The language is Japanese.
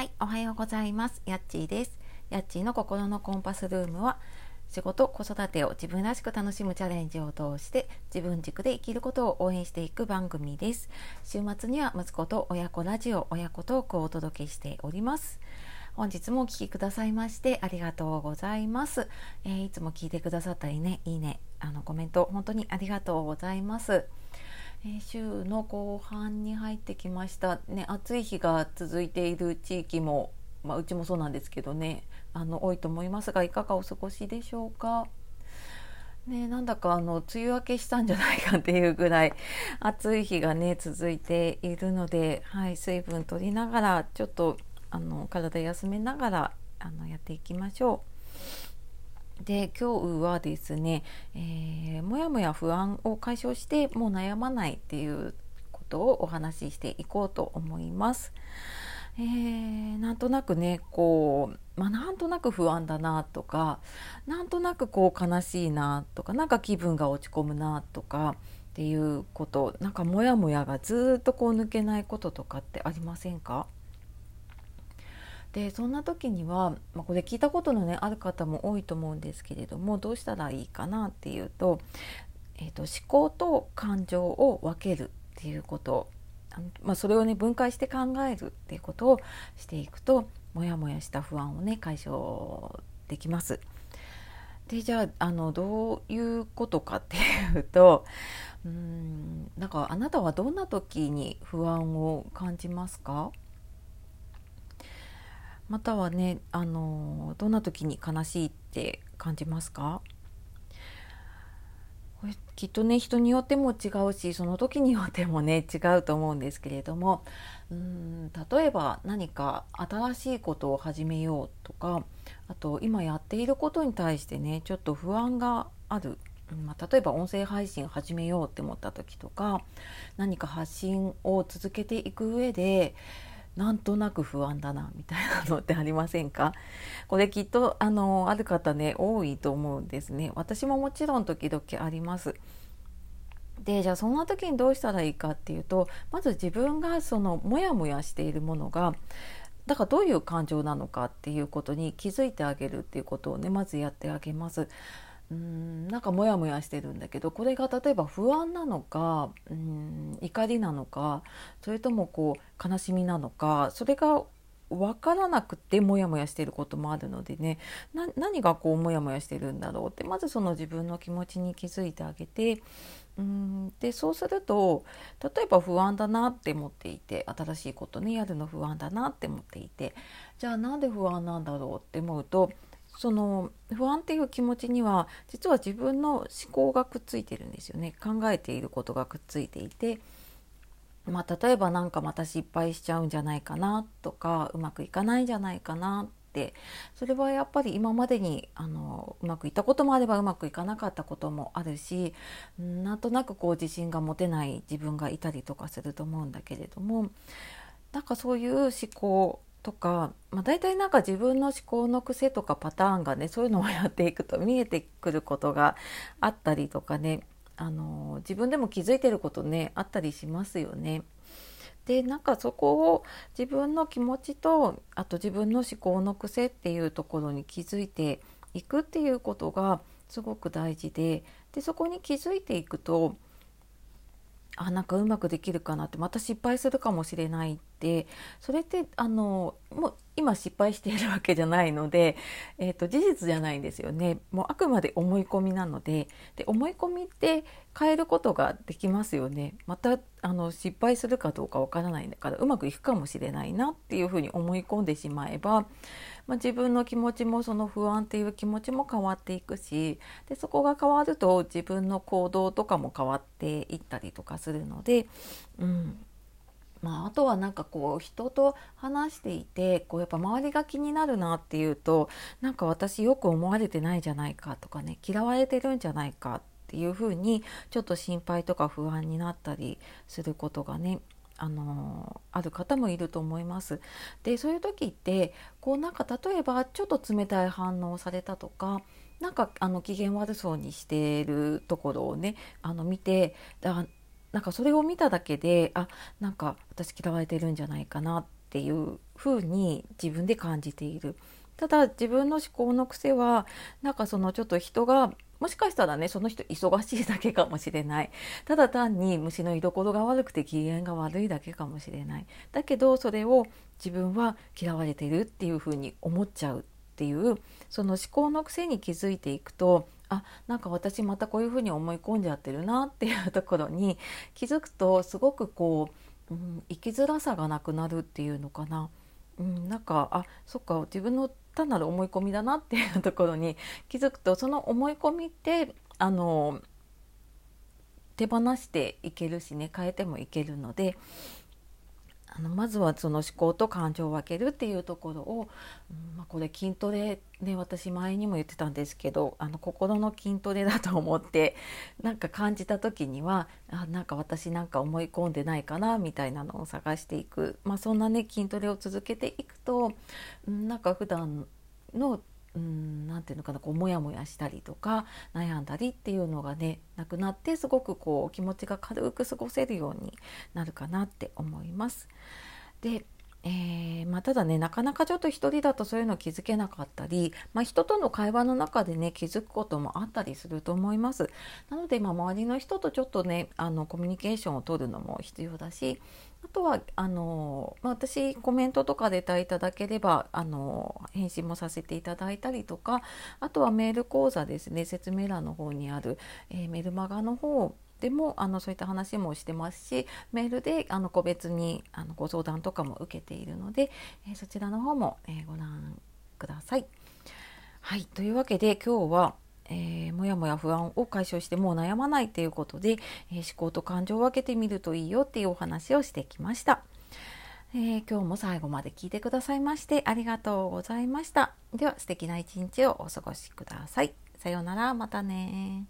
はい、おはようございます。やっちーです。やっちーの心のコンパスルームは、仕事、子育てを自分らしく楽しむチャレンジを通して、自分軸で生きることを応援していく番組です。週末には息子と親子ラジオ、親子トークをお届けしております。本日もお聴きくださいましてありがとうございます、えー、いつも聞いてくださったりね、いいね、あのコメント本当にありがとうございます。え週の後半に入ってきました、ね、暑い日が続いている地域も、まあ、うちもそうなんですけどねあの多いと思いますがいかがお過ごしでしょうか？ね、なんだかあの梅雨明けしたんじゃないかっていうぐらい暑い日がね続いているので、はい、水分取りながらちょっとあの体休めながらあのやっていきましょう。で今日はですね、えー、もやもや不安を解消してもう悩まないっていうことをお話ししていこうと思います。えー、なんとなくねこう、まあ、なんとなく不安だなとかなんとなくこう悲しいなとかなんか気分が落ち込むなとかっていうことなんかモヤモヤがずっとこう抜けないこととかってありませんか？でそんな時には、まあ、これ聞いたことの、ね、ある方も多いと思うんですけれどもどうしたらいいかなっていうと,、えーと、思考と感情を分けるっていうことまあ、それをね分解して考えるっていうことをしていくとモヤモヤした不安をね解消できます。でじゃああのどういうことかっていうとうんなんかあなたはどんな時に不安を感じますか？またはねあのどんな時に悲しいって感じますか？これきっとね人によっても違うしその時によってもね違うと思うんですけれども。うん例えば何か新しいことを始めようとかあと今やっていることに対してねちょっと不安がある、まあ、例えば音声配信始めようって思った時とか何か発信を続けていく上でなんとなく不安だなみたいなのってありませんか？これきっとあのある方ね多いと思うんですね。私ももちろん時々あります。でじゃあそんな時にどうしたらいいかっていうとまず自分がそのモヤモヤしているものがだからどういう感情なのかっていうことに気づいてあげるっていうことをねまずやってあげます。うんなんかモヤモヤしてるんだけどこれが例えば不安なのかうん怒りなのかそれともこう悲しみなのかそれが分からなくてモヤモヤしてることもあるのでね何がこうモヤモヤしてるんだろうってまずその自分の気持ちに気づいてあげてうんでそうすると例えば不安だなって思っていて新しいことねやるの不安だなって思っていてじゃあなんで不安なんだろうって思うとその不安っていう気持ちには実は自分の思考がくっついてるんですよね。考えていることがくっついていて、まあ、例えば何かまた失敗しちゃうんじゃないかなとかうまくいかないんじゃないかなって。それはやっぱり今までにあのうまくいったこともあればうまくいかなかったこともあるしなんとなくこう自信が持てない自分がいたりとかすると思うんだけれどもなんかそういう思考とか、まあ、大体なんか自分の思考の癖とかパターンがねそういうのをやっていくと見えてくることがあったりとかねあの自分でも気づいてることねあったりしますよね。でなんかそこを自分の気持ちとあと自分の思考の癖っていうところに気づいていくっていうことがすごく大事ででそこに気づいていくとあなんかうまくできるかなってまた失敗するかもしれないって。それってあのもう今失敗しているわけじゃないので、えーと、事実じゃないんですよね。もうあくまで思い込みなので。で思い込みって変えることができますよね。またあの失敗するかどうかわからないんだからうまくいくかもしれないなっていうふうに思い込んでしまえば、まあ、自分の気持ちもその不安っていう気持ちも変わっていくしでそこが変わると自分の行動とかも変わっていったりとかするので、うん。まあ、あとはなんかこう人と話していてこうやっぱ周りが気になるなっていうとなんか私よく思われてないじゃないかとかね嫌われてるんじゃないかっていうふうにちょっと心配とか不安になったりすることがねあのある方もいると思います。でそういう時ってこうなんか例えばちょっと冷たい反応をされたとかなんかあの機嫌悪そうにしているところをねあの見てなんかそれを見ただけであなんか私嫌われてるんじゃないかなっていう風に自分で感じている。ただ自分の思考の癖はなんかそのちょっと人がもしかしたらねその人忙しいだけかもしれないただ単に虫の居所が悪くて機嫌が悪いだけかもしれないだけどそれを自分は嫌われてるっていうふうに思っちゃうっていうその思考の癖に気づいていくとあなんか私またこういうふうに思い込んじゃってるなっていうところに 気づくとすごくこう、うん、生きづらさがなくなるっていうのかな。うん、なんかあそっか自分の単なる思い込みだなっていうところに 気づくとその思い込みってあの手放していけるしね変えてもいけるのであのまずはその思考と感情を分けるっていうところを、うんまあ、これ筋トレね私前にも言ってたんですけどあの心の筋トレだと思って なんか感じた時にはあなんか私なんか思い込んでないかなみたいなのを探していく、まあ、そんなね筋トレを続けていくと、うん、なんか普段のうんなていうのかなこうモヤモヤしたりとか悩んだりっていうのがねなくなってすごくこう気持ちが軽く過ごせるようになるかなって思います。でえー、まあ、ただねなかなかちょっと一人だとそういうの気づけなかったり、まあ、人との会話の中でね気づくこともあったりすると思います。なので、まあ、周りの人とちょっとねあのコミュニケーションを取るのも必要だしあとはあの、まあ、私コメントとかでいただければあの返信もさせていただいたりとかあとはメール講座ですね説明欄の方にある、えー、メルマガの方でもあのそういった話もしてますしメールであの個別にあのご相談とかも受けているので、えー、そちらの方も、えー、ご覧ください。はいというわけで今日はえー、もやもや不安を解消してもう悩まないということで、えー、思考と感情を分けてみるといいよっていうお話をしてきました。えー、今日も最後まで聞いてくださいましてありがとうございました。では素敵な一日をお過ごしください。さようなら、またね